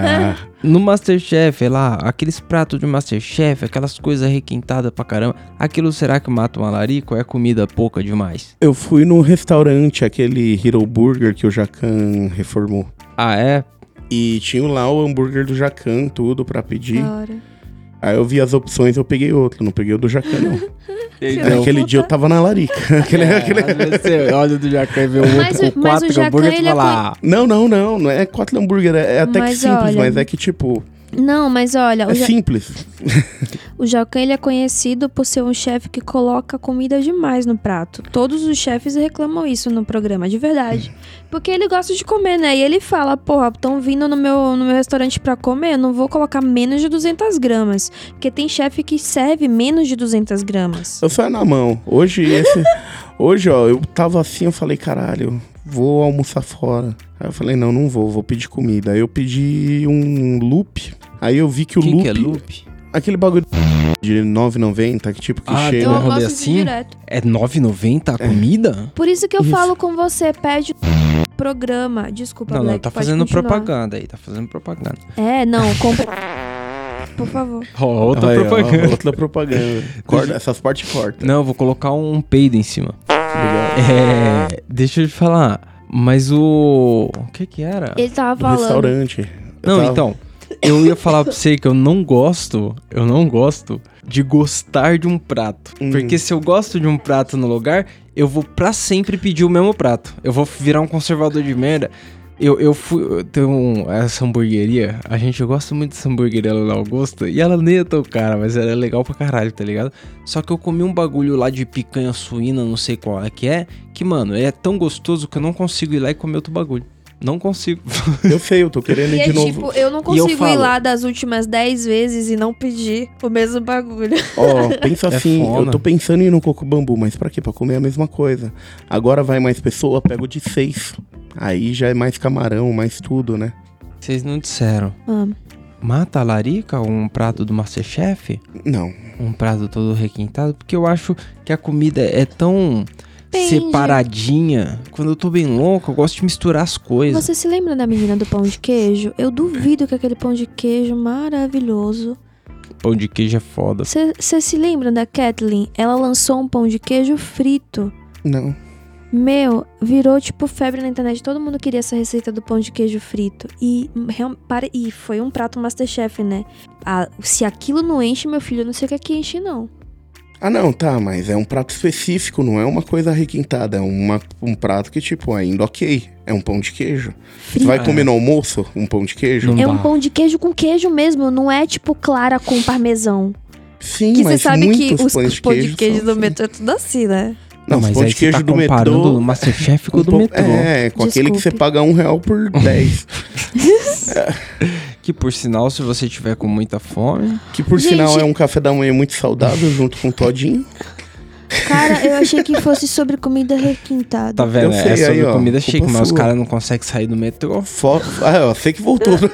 Speaker 2: (laughs) no Masterchef, é lá, aqueles pratos de Masterchef, aquelas coisas requintadas pra caramba, aquilo será que mata uma larica ou é comida pouca demais?
Speaker 1: eu fui no restaurante, aquele Hero Burger que o Jacan reformou.
Speaker 2: Ah, é?
Speaker 1: E tinha lá o hambúrguer do Jacan, tudo pra pedir.
Speaker 3: Ora.
Speaker 1: Aí eu vi as opções, eu peguei outro, não peguei o do Jacan, não. (laughs) Aí aquele
Speaker 3: puta.
Speaker 1: dia eu tava na larica. (laughs) Aquele-
Speaker 2: É,
Speaker 1: aquele-
Speaker 2: às vezes você olha do Jacan e vê o outro
Speaker 3: o-
Speaker 2: com
Speaker 3: mas o
Speaker 2: quatro
Speaker 3: Jacan,
Speaker 2: hambúrguer e
Speaker 3: é
Speaker 2: fala, ah,
Speaker 1: Não, não, não. Não é quatro hambúrguer. É, é até
Speaker 3: Mas
Speaker 1: que simples,
Speaker 3: olha-
Speaker 1: mas é que, tipo,
Speaker 3: Não, mas olha, o,
Speaker 1: é
Speaker 3: Ja-
Speaker 1: simples. (laughs)
Speaker 3: o Jacan ele é conhecido por ser um chefe que coloca comida demais no prato. Todos os chefes reclamam isso no programa, de verdade. Porque ele gosta de comer, né? E ele fala, porra, estão vindo no meu, no meu restaurante pra comer, eu não vou colocar menos de 200 gramas. Porque tem chefe que serve menos de 200 gramas.
Speaker 1: Eu saio na mão. Hoje, esse. Hoje, ó, eu tava assim, eu falei, caralho, vou almoçar fora. Aí eu falei, não, não vou, vou pedir comida. Aí eu pedi um loop. Aí eu vi que o
Speaker 2: quem
Speaker 1: loop,
Speaker 2: que é loop?
Speaker 1: Aquele bagulho de 9,90, que tipo que
Speaker 2: Ah,
Speaker 1: chega.
Speaker 3: eu gosto
Speaker 2: assim?
Speaker 3: direto.
Speaker 2: É 9,90 a comida?
Speaker 3: Por isso que eu
Speaker 1: Isso.
Speaker 3: falo com você, pede programa. Desculpa,
Speaker 2: Não, não,
Speaker 3: Black,
Speaker 2: tá
Speaker 3: pode
Speaker 2: fazendo
Speaker 3: continuar.
Speaker 2: propaganda aí, tá fazendo propaganda.
Speaker 3: É, não, compra. (laughs) Por favor. (laughs)
Speaker 2: Ó, outra
Speaker 1: Aí, ó,
Speaker 2: propaganda. (laughs)
Speaker 1: outra propaganda. Corta, essas partes corta.
Speaker 2: Não, eu vou colocar um peido em cima.
Speaker 1: Obrigado.
Speaker 2: É, deixa eu te falar, mas o... O que que era?
Speaker 3: Ele tava
Speaker 1: Do
Speaker 3: falando.
Speaker 1: restaurante. Eu
Speaker 2: Não,
Speaker 1: tava-
Speaker 2: então, eu ia falar pra você que eu não gosto, eu não gosto de gostar de um prato.
Speaker 1: Hum.
Speaker 2: Porque se eu gosto de um prato no lugar, eu vou pra sempre pedir o mesmo prato. Eu vou virar um conservador de merda. Eu, eu fui. Eu tenho um- essa hamburgueria. A gente gosta muito dessa hamburgueria lá na Augusta. E ela nem é tão cara, mas ela é legal pra caralho, tá ligado? Só que eu comi um bagulho lá de picanha suína, não sei qual é que é. Que, mano, é tão gostoso que eu não consigo ir lá e comer outro bagulho. Não consigo. (laughs)
Speaker 1: Eu sei, eu tô querendo ir
Speaker 3: E é
Speaker 1: de novo.
Speaker 3: tipo, eu não
Speaker 2: E eu
Speaker 3: consigo ir
Speaker 2: falo-
Speaker 3: lá das últimas 10 vezes e não pedir o mesmo bagulho.
Speaker 1: Ó, pensa (laughs)
Speaker 2: É
Speaker 1: assim,
Speaker 2: foda.
Speaker 1: eu tô pensando em ir no coco bambu, mas pra quê? Pra comer a mesma coisa. Agora vai mais pessoa, pego de seis. Aí já é mais camarão, mais tudo, né?
Speaker 2: Vocês não disseram.
Speaker 3: Ah,
Speaker 2: Mata a larica um prato do Masterchef?
Speaker 1: Não.
Speaker 2: Um prato todo requintado? Porque eu acho que a comida é tão
Speaker 3: Depende.
Speaker 2: separadinha. Quando eu tô bem louco, eu gosto de misturar as coisas.
Speaker 3: você se lembra da menina do pão de queijo? Eu duvido que aquele pão de queijo maravilhoso
Speaker 2: Pão de queijo é foda.
Speaker 3: Você se lembra da Kathleen? Ela lançou um pão de queijo frito.
Speaker 1: Não.
Speaker 3: Meu, virou tipo febre na internet. Todo mundo queria essa receita do pão de queijo frito. E, e foi um prato Masterchef, né? Ah, se aquilo não enche, meu filho, eu não sei o que é que enche, não.
Speaker 1: Ah, não, tá, mas é um prato específico, não é uma coisa requintada. É uma, um prato que, tipo, ainda ok. É um pão de queijo. Você
Speaker 3: Frito.
Speaker 1: vai comer no almoço um pão de queijo?
Speaker 2: Não
Speaker 3: É
Speaker 2: dá.
Speaker 3: um pão de queijo com queijo mesmo, não é tipo clara com parmesão.
Speaker 1: Sim,
Speaker 3: Que você
Speaker 1: mas
Speaker 3: sabe que
Speaker 1: muitos
Speaker 3: os
Speaker 1: pães de
Speaker 3: pão
Speaker 1: queijo
Speaker 3: de queijo do
Speaker 1: assim.
Speaker 3: metrô é tudo assim, né?
Speaker 1: Não,
Speaker 2: mas
Speaker 1: pão de
Speaker 2: você
Speaker 1: queijo
Speaker 2: tá
Speaker 1: do metrô...
Speaker 2: o Masterchef com o
Speaker 1: um
Speaker 2: do metrô.
Speaker 1: É, com aquele que você
Speaker 3: Desculpe.
Speaker 1: paga um real por (laughs) 10.
Speaker 2: Que por sinal, se você tiver com muita fome.
Speaker 1: que por
Speaker 3: Gente-
Speaker 1: sinal é um café da manhã muito saudável junto com todinho.
Speaker 3: Cara, eu achei que fosse sobre comida requintada.
Speaker 2: Tá vendo?
Speaker 1: Eu sei,
Speaker 2: é sobre
Speaker 1: aí,
Speaker 2: comida chique, mas os caras não conseguem sair do metrô.
Speaker 1: Fo... Ah, eu sei que voltou. (laughs)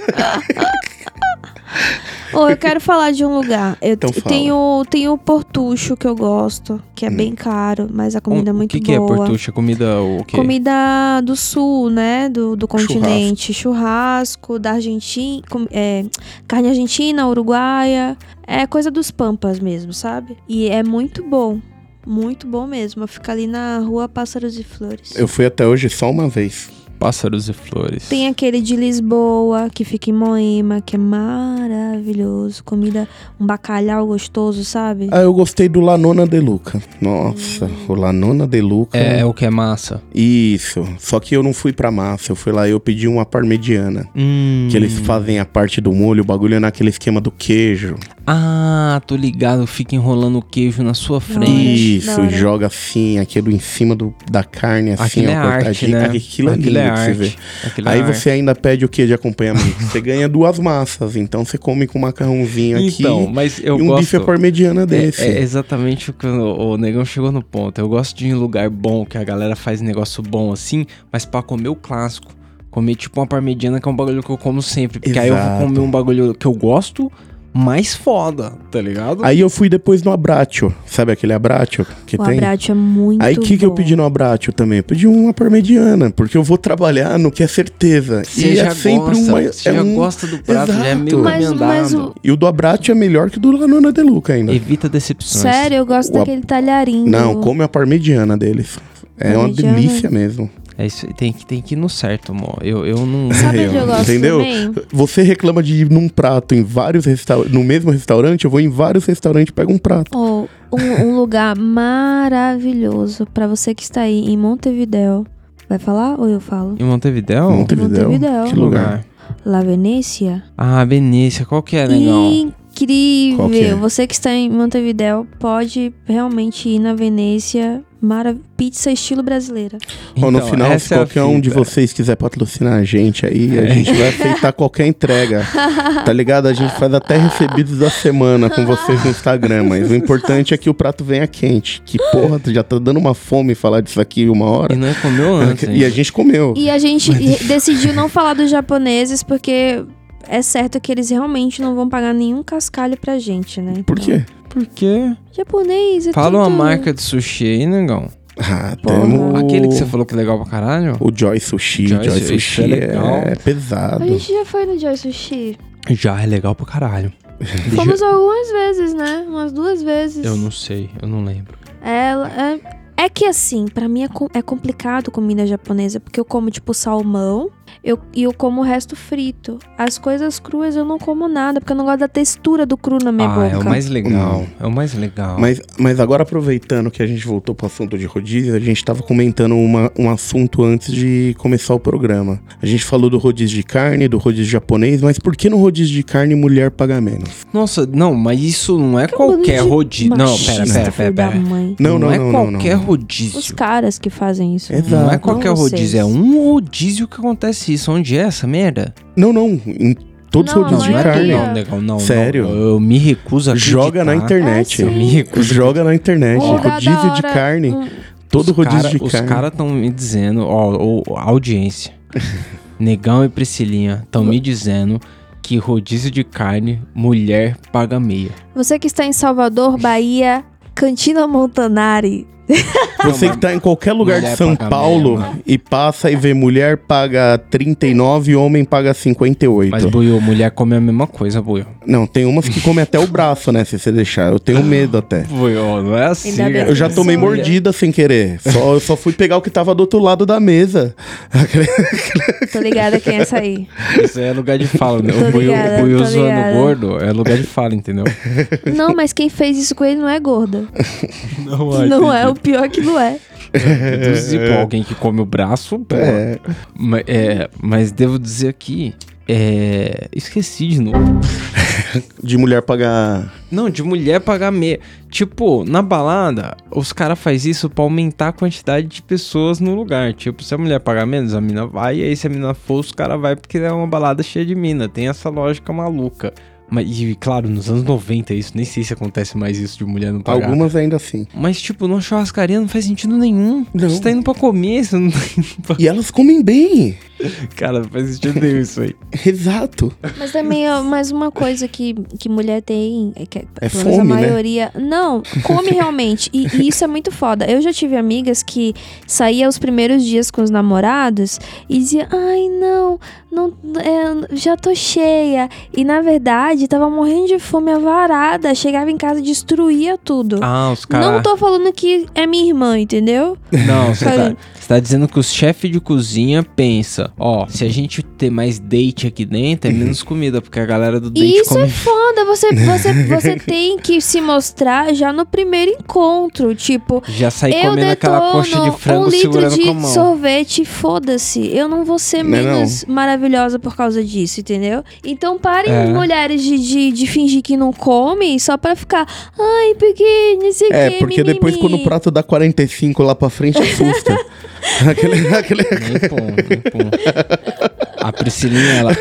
Speaker 3: Ô, eu quero falar de um lugar. Eu
Speaker 1: Então
Speaker 3: tenho, tenho o Portucho que eu gosto, que é bem caro, mas a comida é
Speaker 2: o
Speaker 3: muito
Speaker 2: que, que é
Speaker 3: boa.
Speaker 2: portucha? Comida o quê?
Speaker 3: Comida do sul, né? Do, do continente. Churrasco, da Argentina. é, carne argentina, uruguaia. É coisa dos pampas mesmo, sabe? E é muito bom. Muito bom mesmo. Fica ali na rua Pássaros e Flores.
Speaker 1: Eu fui até hoje só uma vez.
Speaker 2: Pássaros e flores.
Speaker 3: Tem aquele de Lisboa, que fica em Moema, que é maravilhoso. Comida, um bacalhau gostoso, sabe?
Speaker 1: Ah, eu gostei do Lanona de Luca. Nossa, o Lanona de Luca.
Speaker 2: É, é o que é massa.
Speaker 1: Isso. Só que eu não fui pra massa. Eu fui lá e eu pedi uma parmegiana.
Speaker 2: Hum.
Speaker 1: Que eles fazem a parte do molho, o bagulho é naquele esquema do queijo.
Speaker 2: Ah, tô ligado. Fica enrolando o queijo na sua frente.
Speaker 3: Isso.
Speaker 1: Joga assim, aquilo em cima do, da carne, assim,
Speaker 2: Aquilo
Speaker 1: ó,
Speaker 2: é arte,
Speaker 1: cortadinho.
Speaker 2: né?
Speaker 1: Aquilo é lindo
Speaker 2: Aquilo é
Speaker 1: se
Speaker 2: arte. é
Speaker 1: Aí
Speaker 2: arte.
Speaker 1: você ainda pede o que de acompanhamento? você ganha duas massas, então você come com um macarrãozinho aqui
Speaker 2: Então, mas eu
Speaker 1: e um
Speaker 2: gosto...
Speaker 1: bife à parmegiana desse.
Speaker 2: É, é exatamente o que o, o negão chegou no ponto. Eu gosto de ir em lugar bom, que a galera faz negócio bom assim, mas pra comer o clássico. Comer tipo uma parmegiana, que é um bagulho que eu como sempre. Porque aí eu vou
Speaker 1: Exato.
Speaker 2: comer um bagulho que eu gosto, mais foda, tá ligado?
Speaker 1: Aí eu fui depois no Abratio, sabe aquele Abratio que
Speaker 3: o
Speaker 1: tem?
Speaker 3: abrate é muito
Speaker 1: Aí o que, que eu pedi no Abratio também? Eu pedi uma parmegiana, porque eu vou trabalhar no que é certeza.
Speaker 2: Você
Speaker 1: e
Speaker 2: já
Speaker 1: é sempre
Speaker 2: gosta,
Speaker 1: uma.
Speaker 2: você
Speaker 1: é
Speaker 2: já
Speaker 1: um-
Speaker 2: gosta do prato, já é meio
Speaker 1: Exato.
Speaker 3: Mas- mas o-
Speaker 1: E o do Abratio é melhor que o do Lanona de Luca ainda.
Speaker 2: Evita decepções.
Speaker 3: Sério, eu gosto
Speaker 1: O-
Speaker 3: daquele talharinho.
Speaker 1: Não, come a parmegiana deles. É uma delícia mesmo.
Speaker 2: É isso, tem que, tem que ir no certo, amor. Eu, eu não... (laughs)
Speaker 3: Sabe eu gosto
Speaker 1: entendeu?
Speaker 3: também?
Speaker 1: Você reclama de ir num prato em vários restaurantes, no mesmo restaurante, eu vou em vários restaurantes e pego um prato.
Speaker 3: Oh, um, um lugar maravilhoso pra você que está aí em Montevidéu. Vai falar ou eu falo?
Speaker 2: Em Montevidéu?
Speaker 1: Montevidéu.
Speaker 3: Montevidéu.
Speaker 1: Que lugar?
Speaker 3: La Venécia.
Speaker 2: Ah, Benícia, qual que é, negão?
Speaker 3: Incrível!
Speaker 1: Qual que é?
Speaker 3: Você que está em Montevidéu pode realmente ir na Venécia. Mara... Pizza estilo brasileira.
Speaker 1: Ó, no
Speaker 2: Então,
Speaker 1: final, se
Speaker 2: é
Speaker 1: qualquer um de vocês quiser patrocinar a gente aí, a
Speaker 2: É.
Speaker 1: gente vai aceitar qualquer entrega. (laughs) Tá ligado? A gente faz até recebidos da semana com vocês no Instagram, mas o importante é que o prato venha quente. Que porra, tu já tá dando uma fome falar disso aqui uma hora.
Speaker 2: E não é comeu antes,
Speaker 1: E a gente comeu.
Speaker 3: E a gente decidiu não falar dos japoneses porque é certo que eles realmente não vão pagar nenhum cascalho pra gente, né?
Speaker 1: Por quê?
Speaker 2: Por quê?
Speaker 3: Japonês é
Speaker 2: Fala uma
Speaker 3: tudo-
Speaker 2: marca de sushi aí, negão.
Speaker 1: Ah, temos
Speaker 2: Aquele que você falou que é legal pra caralho?
Speaker 1: o Joy Sushi.
Speaker 2: Joy
Speaker 1: Joy,
Speaker 2: Sushi,
Speaker 1: Sushi
Speaker 2: é
Speaker 1: é,
Speaker 2: legal.
Speaker 1: pesado.
Speaker 3: A gente já foi no Joy Sushi.
Speaker 2: Já é legal pra caralho. (laughs)
Speaker 3: Fomos algumas vezes, né? Umas duas vezes.
Speaker 2: Eu não sei, eu não lembro.
Speaker 3: Ela é, é que assim, pra mim é, com- é complicado comida japonesa, porque eu como tipo salmão eu, e eu como o resto frito. As coisas cruas eu não como nada, porque eu não gosto da textura do cru na minha
Speaker 2: ah,
Speaker 3: boca.
Speaker 2: é o mais legal. É o mais legal.
Speaker 1: Mas, mas agora aproveitando que a gente voltou pro assunto de rodízio, a gente tava comentando uma, um assunto antes de começar o programa. A gente falou do rodízio de carne, do rodízio japonês, mas por que no rodízio de carne mulher paga menos?
Speaker 2: Nossa, não, mas isso não é
Speaker 3: Que bando
Speaker 2: qualquer
Speaker 3: de
Speaker 2: rodízio. Não, pera, pera, pera, pera.
Speaker 3: mãe.
Speaker 1: Não, não,
Speaker 2: é
Speaker 1: não, não,
Speaker 2: qualquer
Speaker 1: não.
Speaker 2: rodízio.
Speaker 3: Os caras que fazem isso.
Speaker 1: Exato.
Speaker 2: Não é
Speaker 1: Não
Speaker 2: qualquer rodízio, é um rodízio que acontece isso. Onde é essa merda?
Speaker 1: Não, não. Em todos os rodízios de
Speaker 3: é
Speaker 1: carne.
Speaker 2: Não, negão, não.
Speaker 1: Sério?
Speaker 2: não. Eu me recuso a
Speaker 1: Joga na internet.
Speaker 3: É, sim.
Speaker 2: Me recuso.
Speaker 1: Joga na internet.
Speaker 3: Um
Speaker 1: rodízio de carne.
Speaker 3: um-
Speaker 1: Todo
Speaker 2: Os
Speaker 1: rodízio
Speaker 2: cara-
Speaker 1: de
Speaker 2: Os
Speaker 1: carne.
Speaker 2: caras estão me dizendo, ó, ó, a audiência. (laughs) Negão e Priscilinha estão me dizendo que rodízio de carne, mulher paga meia.
Speaker 3: Você que está em Salvador, Bahia, Cantina Montanari,
Speaker 1: Você que tá em qualquer lugar de
Speaker 2: mulher
Speaker 1: São Paulo
Speaker 2: mesmo.
Speaker 1: e passa e vê mulher paga 39 homem paga 58.
Speaker 2: Mas, Buiu, mulher come a mesma coisa, Buiu.
Speaker 1: Não, tem umas que comem até o braço, né? Se você deixar. Eu tenho medo até. (laughs)
Speaker 2: Buiu, não é assim. Cara.
Speaker 1: Eu já tomei mordida sem querer. Só, eu só fui pegar o que tava do outro lado da mesa. (laughs)
Speaker 3: Tô ligada quem é essa aí.
Speaker 2: Isso aí é lugar de fala, né?
Speaker 3: Tô
Speaker 2: O Buiu,
Speaker 3: ligada,
Speaker 2: Buiu zoando
Speaker 3: ligada.
Speaker 2: gordo é lugar de fala, entendeu?
Speaker 3: Não, mas quem fez isso com ele não é gorda. (laughs)
Speaker 2: Não,
Speaker 3: não é, o pior que não é.
Speaker 2: Reduzir pra alguém que come o braço, pô.
Speaker 1: É.
Speaker 2: Ma- é, mas devo dizer aqui, é... Esqueci de novo. (laughs)
Speaker 1: De mulher pagar.
Speaker 2: Não, de mulher pagar meia. Tipo, na balada, os caras fazem isso pra aumentar a quantidade de pessoas no lugar. Tipo, se a mulher pagar menos, a mina vai. E aí, se a mina for, os caras vai porque é uma balada cheia de mina. Tem essa lógica maluca. Mas, e claro, nos anos 90 isso, nem sei se acontece mais isso de mulher não pagar.
Speaker 1: Algumas ainda assim.
Speaker 2: Mas, tipo, numa churrascaria não faz sentido nenhum.
Speaker 1: Não.
Speaker 2: Você tá indo pra comer, você não tá indo pra...
Speaker 1: E elas comem bem.
Speaker 2: Cara, não faz sentido nenhum isso aí. (laughs)
Speaker 1: Exato.
Speaker 3: Mas também é mais uma coisa que, que mulher tem. É, que,
Speaker 1: É
Speaker 3: pelo menos
Speaker 1: fome,
Speaker 3: a
Speaker 1: né?
Speaker 3: maioria. Não, come (laughs) realmente. E, e isso é muito foda. Eu já tive amigas que saía os primeiros dias com os namorados e dizia: Ai, não, não é, já tô cheia. E na verdade tava morrendo de fome avarada. Chegava em casa e destruía tudo.
Speaker 2: Ah, os caras...
Speaker 3: Não tô falando que é minha irmã, entendeu?
Speaker 2: Não, você tá, você tá dizendo que os chefes de cozinha pensa, ó, se a gente ter mais date aqui dentro, é menos comida, porque a galera do date
Speaker 3: Isso
Speaker 2: come...
Speaker 3: é foda, você, você, você (laughs) tem que se mostrar já no primeiro encontro. Tipo,
Speaker 2: Já sai
Speaker 3: eu
Speaker 2: comendo aquela coxa de
Speaker 3: detono
Speaker 2: frango
Speaker 3: um litro
Speaker 2: segurando
Speaker 3: de
Speaker 2: com a mão.
Speaker 3: sorvete, foda-se. Eu não vou ser
Speaker 1: Não é
Speaker 3: menos maravilhosa por causa disso, entendeu? Então parem,
Speaker 2: É.
Speaker 3: mulheres, de, de, de fingir que não comem só pra ficar, ai, porque não sei o
Speaker 1: É,
Speaker 3: que,
Speaker 1: porque depois quando o prato dá 45 lá pra frente, assusta. (laughs) aquele, aquele...
Speaker 2: Nem nem. (laughs) A Priscilinha, ela...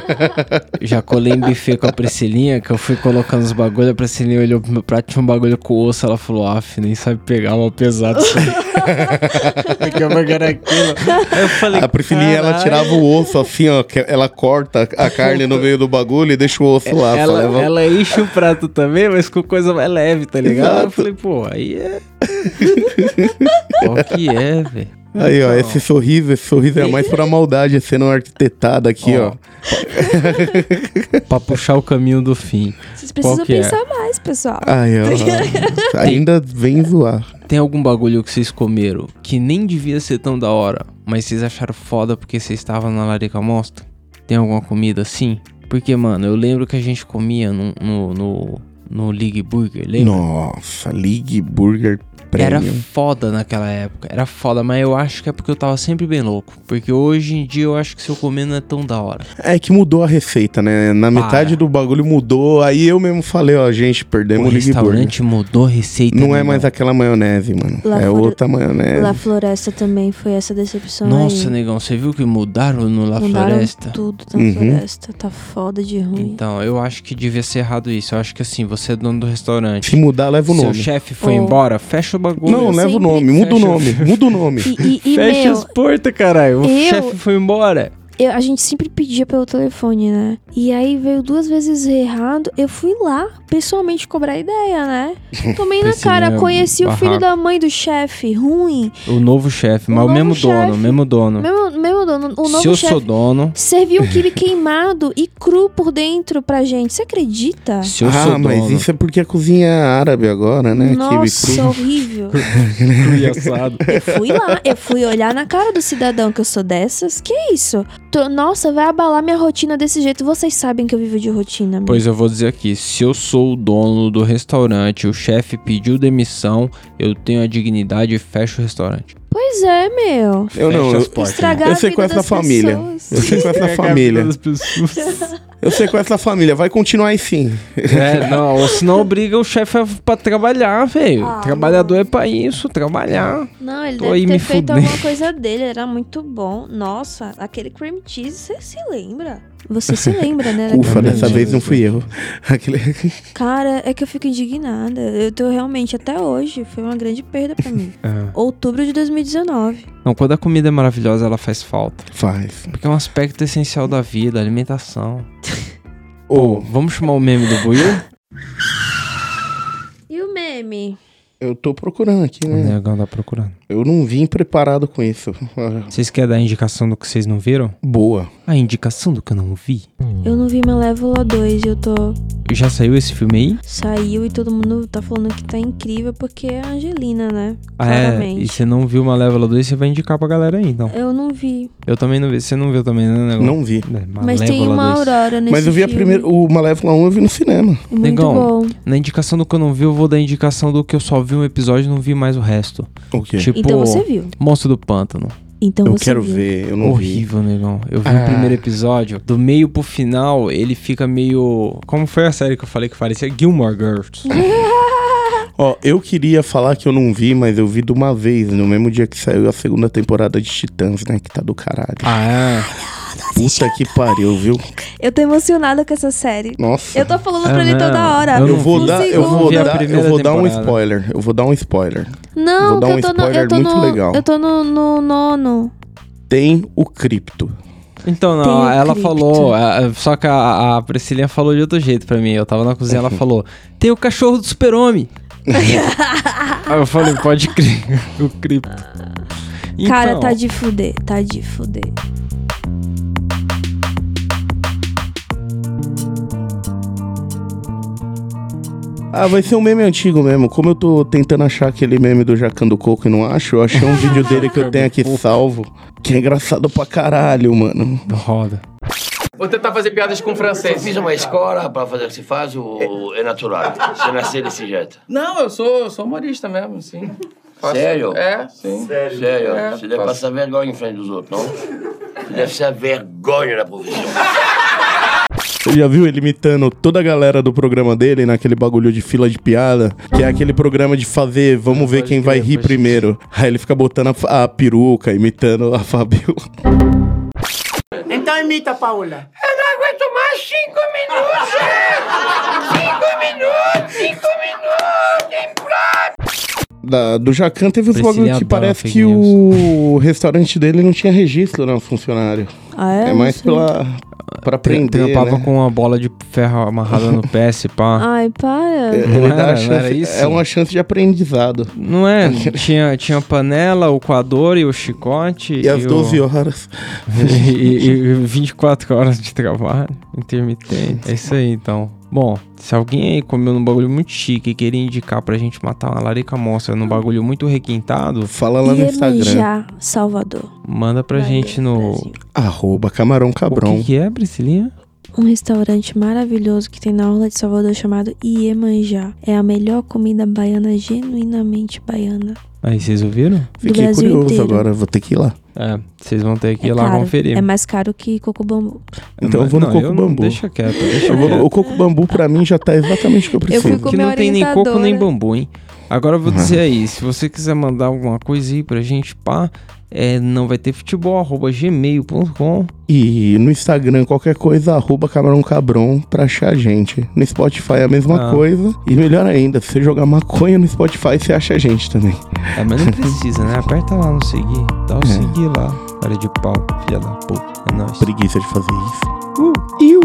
Speaker 2: (laughs) Já colei em buffet com a Priscilinha, que eu fui colocando os bagulho, a Priscilinha olhou pro meu prato, tinha um bagulho com osso, ela falou, af, nem sabe pegar, mal pesado isso aí. (laughs) que hambúrguer era aquilo? Aí eu falei,
Speaker 1: A Priscilinha, ela tirava o osso assim, ó. que Ela corta a carne no meio do bagulho e deixa o osso lá.
Speaker 2: Ela,
Speaker 1: leva-
Speaker 2: ela enche o prato também, mas com coisa mais leve, tá ligado?
Speaker 1: Exato.
Speaker 2: Eu falei, pô, aí é. (laughs) Que é, velho?
Speaker 1: Aí, ó,
Speaker 2: Então.
Speaker 1: esse sorriso, esse sorriso é mais pra maldade sendo arquitetado aqui, ó.
Speaker 2: Ó. (laughs) Pra puxar o caminho do fim.
Speaker 3: Vocês precisam
Speaker 2: é?
Speaker 3: pensar mais, pessoal.
Speaker 1: Aí, ó. (laughs) ainda vem zoar.
Speaker 2: Tem algum bagulho que vocês comeram que nem devia ser tão da hora, mas vocês acharam foda porque vocês estavam na larica mostra? Tem alguma comida assim? Porque, mano, eu lembro que a gente comia no, no, no, no League Burger, lembra?
Speaker 1: Nossa, League Burger
Speaker 2: Era
Speaker 1: Premium.
Speaker 2: foda naquela época, era foda, mas eu acho que é porque eu tava sempre bem louco. Porque hoje em dia eu acho que se eu comer não é tão da hora.
Speaker 1: É que mudou a receita, né? Na
Speaker 2: Para.
Speaker 1: metade do bagulho mudou. Aí eu mesmo falei, ó, gente, perdemos
Speaker 2: o
Speaker 1: o
Speaker 2: restaurante mudou a receita.
Speaker 1: Não é mais aquela maionese, mano.
Speaker 3: Lá
Speaker 1: é
Speaker 3: fora-
Speaker 1: outra maionese.
Speaker 3: La Floresta também foi essa decepção
Speaker 2: Nossa,
Speaker 3: aí.
Speaker 2: negão, você viu que mudaram no La
Speaker 3: Mudaram
Speaker 2: Floresta?
Speaker 3: tudo na
Speaker 1: Uhum.
Speaker 3: floresta. Tá foda de ruim.
Speaker 2: Então, eu acho que devia ser errado isso. Eu acho que assim, você é dono do restaurante.
Speaker 1: Se mudar, leva o
Speaker 2: Seu
Speaker 1: nome.
Speaker 2: chefe foi
Speaker 3: Oh.
Speaker 2: embora, fecha o bagulho.
Speaker 1: Não, leva o nome. Muda o nome. Muda o nome.
Speaker 3: E, e, e,
Speaker 2: Fecha
Speaker 3: meu,
Speaker 2: as portas, caralho. O
Speaker 3: eu-
Speaker 2: chefe foi embora.
Speaker 3: Eu- a gente sempre pedia pelo telefone, né? E aí veio duas vezes errado. Eu fui lá, pessoalmente, cobrar ideia, né? (laughs) Tomei na cara, conheci o filho
Speaker 2: barraco.
Speaker 3: da mãe do chefe, ruim.
Speaker 2: O novo chefe,
Speaker 3: O
Speaker 2: mas o mesmo dono,
Speaker 3: chefe.
Speaker 2: mesmo dono.
Speaker 3: Mesmo, mesmo dono, o
Speaker 2: Se
Speaker 3: novo
Speaker 2: eu
Speaker 3: chefe
Speaker 2: sou dono,
Speaker 3: serviu (laughs) um quibe queimado e cru por dentro pra gente. Você acredita?
Speaker 2: se eu
Speaker 1: ah,
Speaker 2: sou
Speaker 1: mas
Speaker 2: dono,
Speaker 1: isso é porque a cozinha é árabe agora, né?
Speaker 3: Nossa,
Speaker 1: cru.
Speaker 3: horrível. (laughs)
Speaker 2: cru e assado.
Speaker 3: Eu fui lá, eu fui olhar na cara do cidadão que eu sou dessas. Que isso? Tô- nossa, vai abalar minha rotina desse jeito. Vocês sabem que eu vivo de rotina. amigo.
Speaker 2: Pois eu vou dizer aqui, se eu sou o dono do restaurante, o chefe pediu demissão, eu tenho a dignidade e fecho o restaurante.
Speaker 3: Pois é, meu.
Speaker 1: Eu não, eu,
Speaker 2: portas.
Speaker 3: Estragar
Speaker 1: Eu
Speaker 3: a
Speaker 1: sei
Speaker 3: vida
Speaker 1: com essa
Speaker 3: das
Speaker 1: família.
Speaker 3: pessoas.
Speaker 1: eu sei com essa família. (laughs) Eu sei com essa família. Vai continuar assim.
Speaker 2: É, não, senão obriga o chefe pra trabalhar, velho.
Speaker 3: Ah,
Speaker 2: Trabalhador é pra isso, trabalhar.
Speaker 3: Não, ele
Speaker 2: Tô
Speaker 3: deve
Speaker 2: aí
Speaker 3: ter
Speaker 2: me
Speaker 3: feito
Speaker 2: fudendo.
Speaker 3: alguma coisa dele. Era muito bom. Nossa, aquele cream cheese, você se lembra? Você se lembra, né? (laughs)
Speaker 1: Ufa, dessa
Speaker 3: cheese?
Speaker 1: vez não fui eu. (laughs) Aquele...
Speaker 3: Cara, é que eu fico indignada. Eu tô realmente, até hoje, foi uma grande perda pra mim. (laughs) Outubro de 2019.
Speaker 2: Não, quando a comida é maravilhosa, ela faz falta.
Speaker 1: Faz.
Speaker 2: Porque é um aspecto essencial da vida, a alimentação.
Speaker 1: Ô,
Speaker 2: Vamos chamar o meme do Buiu?
Speaker 3: E o meme?
Speaker 1: Eu tô procurando aqui,
Speaker 2: O
Speaker 1: né?
Speaker 2: negão tá procurando.
Speaker 1: Eu não vim preparado com isso.
Speaker 2: Vocês querem dar a indicação do que vocês não viram?
Speaker 1: Boa.
Speaker 2: A indicação do que eu não vi?
Speaker 3: Eu não vi Malévola 2, eu tô.
Speaker 2: Já saiu esse filme aí?
Speaker 3: Saiu e todo mundo tá falando que tá incrível porque é a Angelina, né?
Speaker 2: Ah, é.
Speaker 3: Claramente.
Speaker 2: E você não viu Malévola 2, você vai indicar pra galera aí, então.
Speaker 3: Eu não vi.
Speaker 2: Eu também não vi. Você não viu também, né, negão?
Speaker 1: Não vi.
Speaker 2: É,
Speaker 3: Mas tem uma
Speaker 2: 2.
Speaker 3: Aurora nesse
Speaker 1: Mas eu vi a
Speaker 3: filme.
Speaker 1: primeira. O Malévola 1 eu vi no cinema.
Speaker 3: Muito
Speaker 2: Negão.
Speaker 3: bom.
Speaker 2: Na indicação do que eu não vi, eu vou dar a indicação do que eu só vi um episódio e não vi mais o resto.
Speaker 1: O quê?
Speaker 2: Tipo,
Speaker 3: Então você viu.
Speaker 2: Monstro do Pântano.
Speaker 3: Então
Speaker 1: eu
Speaker 3: você
Speaker 1: quero
Speaker 3: viu.
Speaker 1: ver, eu não vi.
Speaker 2: Horrível, negão. Eu vi
Speaker 1: Ah.
Speaker 2: o primeiro episódio. Do meio pro final, ele fica meio. Como foi a série que eu falei que parecia? Gilmore Girls. (laughs)
Speaker 1: Ó, eu queria falar que eu não vi, mas eu vi de uma vez, no mesmo dia que saiu a segunda temporada de Titãs, né? Que tá do caralho.
Speaker 2: ah, é?
Speaker 1: Puta que pariu, viu?
Speaker 3: Eu tô emocionada com essa série.
Speaker 1: Nossa.
Speaker 3: Eu tô falando
Speaker 2: É
Speaker 3: pra ele toda hora.
Speaker 2: Eu
Speaker 1: vou dar, eu vou dar, eu vou dar um spoiler. Eu vou dar um spoiler.
Speaker 3: Não,
Speaker 1: Vou dar
Speaker 3: que
Speaker 1: um
Speaker 3: eu tô no.
Speaker 1: spoiler
Speaker 3: Eu tô
Speaker 1: muito
Speaker 3: no,
Speaker 1: legal.
Speaker 3: Eu tô no, no nono.
Speaker 1: Tem o cripto.
Speaker 2: Então, não,
Speaker 3: Tem
Speaker 2: ela
Speaker 3: cripto.
Speaker 2: falou. a- Só que a, a Priscilinha falou de outro jeito pra mim. Eu tava na cozinha, ela falou: tem o cachorro do super-homem. (laughs) Aí eu falei: pode crer, (laughs) o cripto.
Speaker 3: Cara,
Speaker 2: Então,
Speaker 3: tá de fuder. Tá de fuder.
Speaker 1: Ah, vai ser um meme antigo mesmo. Como eu tô tentando achar aquele meme do Jacando Coco e não acho, eu achei um (laughs) vídeo dele que eu tenho aqui salvo, que é engraçado pra caralho, mano.
Speaker 2: Roda.
Speaker 5: Vou tentar fazer piadas com
Speaker 6: Eu
Speaker 5: francês.
Speaker 6: fiz uma escola para fazer o que se faz ou é natural? Você nasceu desse jeito?
Speaker 5: Não, eu sou, eu sou humorista mesmo, sim. Faço-
Speaker 6: Sério?
Speaker 5: É, sim.
Speaker 6: Sério?
Speaker 5: É,
Speaker 6: Você deve
Speaker 5: faço.
Speaker 6: passar vergonha em frente dos outros, não? Você deve ser a vergonha da profissão.
Speaker 1: Você já viu ele imitando toda a galera do programa dele naquele bagulho de fila de piada? Que é aquele programa de fazer, vamos ver quem vai rir primeiro. Aí ele fica botando a, a peruca, imitando a Fabio.
Speaker 7: Então imita, Paula.
Speaker 6: Eu não aguento mais cinco minutos! Cinco minutos! Cinco minutos!
Speaker 1: Da- do Jacan teve uns bagulho que parece que o restaurante dele não tinha registro, não, funcionário.
Speaker 3: Ah, é?
Speaker 1: É mais pela, pra aprender,
Speaker 2: Trampava
Speaker 1: né?
Speaker 2: com uma bola de ferro amarrada no pé, se pá. (laughs)
Speaker 3: Ai, para.
Speaker 1: Ele
Speaker 2: Não era- não
Speaker 1: chance-
Speaker 2: era isso?
Speaker 1: É uma chance de aprendizado.
Speaker 2: Não é? (laughs) Tinha, tinha panela, o coador e o chicote.
Speaker 1: E às
Speaker 2: o-
Speaker 1: 12 horas. (laughs)
Speaker 2: e, e, e 24 horas de trabalho intermitente. É isso aí, então. Bom, se alguém aí comeu num bagulho muito chique e queria indicar pra gente matar uma larica monstra num bagulho muito requintado,
Speaker 1: Fala lá no Instagram.
Speaker 3: Iemanjá, Salvador.
Speaker 2: manda pra
Speaker 3: Bahia,
Speaker 2: gente no.
Speaker 3: Brasil.
Speaker 1: Arroba Camarão
Speaker 2: O
Speaker 1: Cabrão.
Speaker 2: que, que é, Priscilinha?
Speaker 3: Um restaurante maravilhoso que tem na Orla de Salvador chamado Iemanjá. É a melhor comida baiana genuinamente baiana.
Speaker 2: Aí, vocês ouviram?
Speaker 1: Fiquei
Speaker 3: Brasil
Speaker 1: curioso
Speaker 3: inteiro.
Speaker 1: agora, vou ter que ir lá.
Speaker 2: É, vocês vão ter que ir
Speaker 3: é
Speaker 2: lá
Speaker 3: caro.
Speaker 2: conferir.
Speaker 3: É mais caro que coco bambu.
Speaker 1: Então eu vou no
Speaker 2: Não,
Speaker 1: Coco
Speaker 2: não-
Speaker 1: Bambu.
Speaker 2: Deixa quieto, deixa
Speaker 1: Eu
Speaker 2: quieto.
Speaker 1: o coco bambu pra mim já tá exatamente o que eu preciso.
Speaker 3: fico-
Speaker 2: que não tem nem coco nem bambu, hein? Agora eu vou (laughs) dizer aí, se você quiser mandar alguma coisa aí pra gente, pá, é, não vai ter futebol, arroba gmail.com.
Speaker 1: E no Instagram, qualquer coisa, arroba Camarão Cabron pra achar a gente. No Spotify é a mesma
Speaker 2: Ah.
Speaker 1: coisa. E melhor ainda, se você jogar maconha no Spotify, você acha a gente também.
Speaker 2: É, mas não (laughs) precisa, né? Aperta lá no seguir. Dá o
Speaker 1: É.
Speaker 2: seguir lá. Cara de pau, filha da puta. É nóis.
Speaker 1: Preguiça de fazer isso.
Speaker 2: Uh.
Speaker 1: Iu.